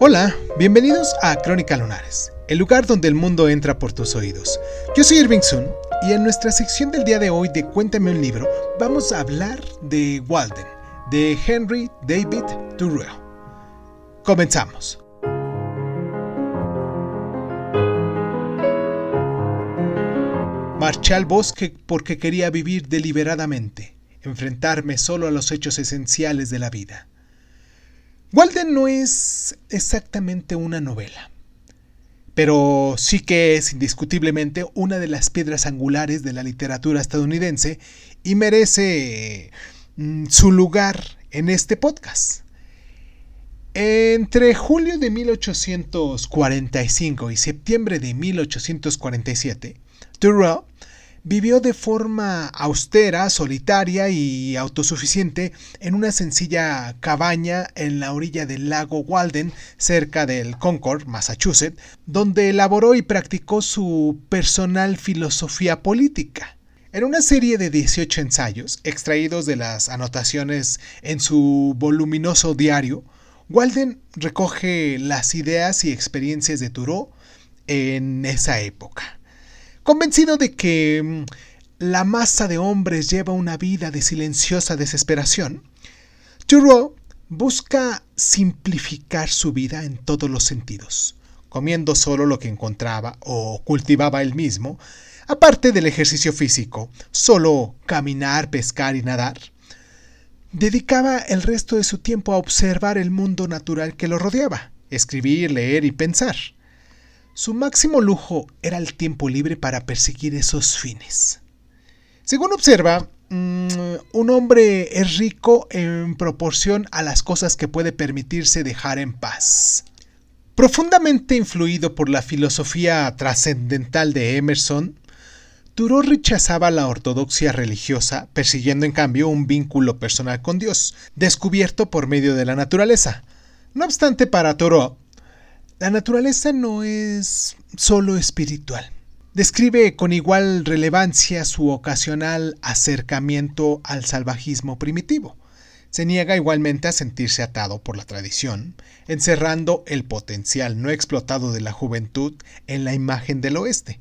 Hola, bienvenidos a Crónica Lunares, el lugar donde el mundo entra por tus oídos. Yo soy Irving Sun y en nuestra sección del día de hoy de Cuéntame un libro vamos a hablar de Walden, de Henry David Thoreau. Comenzamos. Marché al bosque porque quería vivir deliberadamente, enfrentarme solo a los hechos esenciales de la vida. Walden no es exactamente una novela, pero sí que es indiscutiblemente una de las piedras angulares de la literatura estadounidense y merece mm, su lugar en este podcast. Entre julio de 1845 y septiembre de 1847, Thoreau Vivió de forma austera, solitaria y autosuficiente en una sencilla cabaña en la orilla del lago Walden, cerca del Concord, Massachusetts, donde elaboró y practicó su personal filosofía política. En una serie de 18 ensayos, extraídos de las anotaciones en su voluminoso diario, Walden recoge las ideas y experiencias de Thoreau en esa época. Convencido de que mm, la masa de hombres lleva una vida de silenciosa desesperación, Thoreau busca simplificar su vida en todos los sentidos, comiendo solo lo que encontraba o cultivaba él mismo, aparte del ejercicio físico, solo caminar, pescar y nadar. Dedicaba el resto de su tiempo a observar el mundo natural que lo rodeaba, escribir, leer y pensar. Su máximo lujo era el tiempo libre para perseguir esos fines. Según observa, mm, un hombre es rico en proporción a las cosas que puede permitirse dejar en paz. Profundamente influido por la filosofía trascendental de Emerson, Thoreau rechazaba la ortodoxia religiosa, persiguiendo en cambio un vínculo personal con Dios, descubierto por medio de la naturaleza. No obstante, para Thoreau, la naturaleza no es solo espiritual. Describe con igual relevancia su ocasional acercamiento al salvajismo primitivo. Se niega igualmente a sentirse atado por la tradición, encerrando el potencial no explotado de la juventud en la imagen del oeste.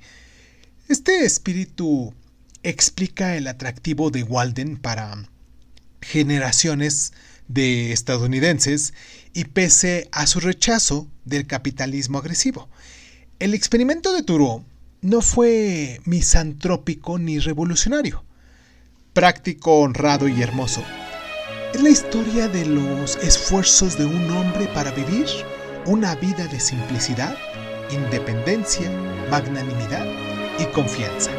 Este espíritu explica el atractivo de Walden para generaciones de estadounidenses y pese a su rechazo del capitalismo agresivo. El experimento de Thoreau no fue misantrópico ni revolucionario. Práctico, honrado y hermoso. Es la historia de los esfuerzos de un hombre para vivir una vida de simplicidad, independencia, magnanimidad y confianza.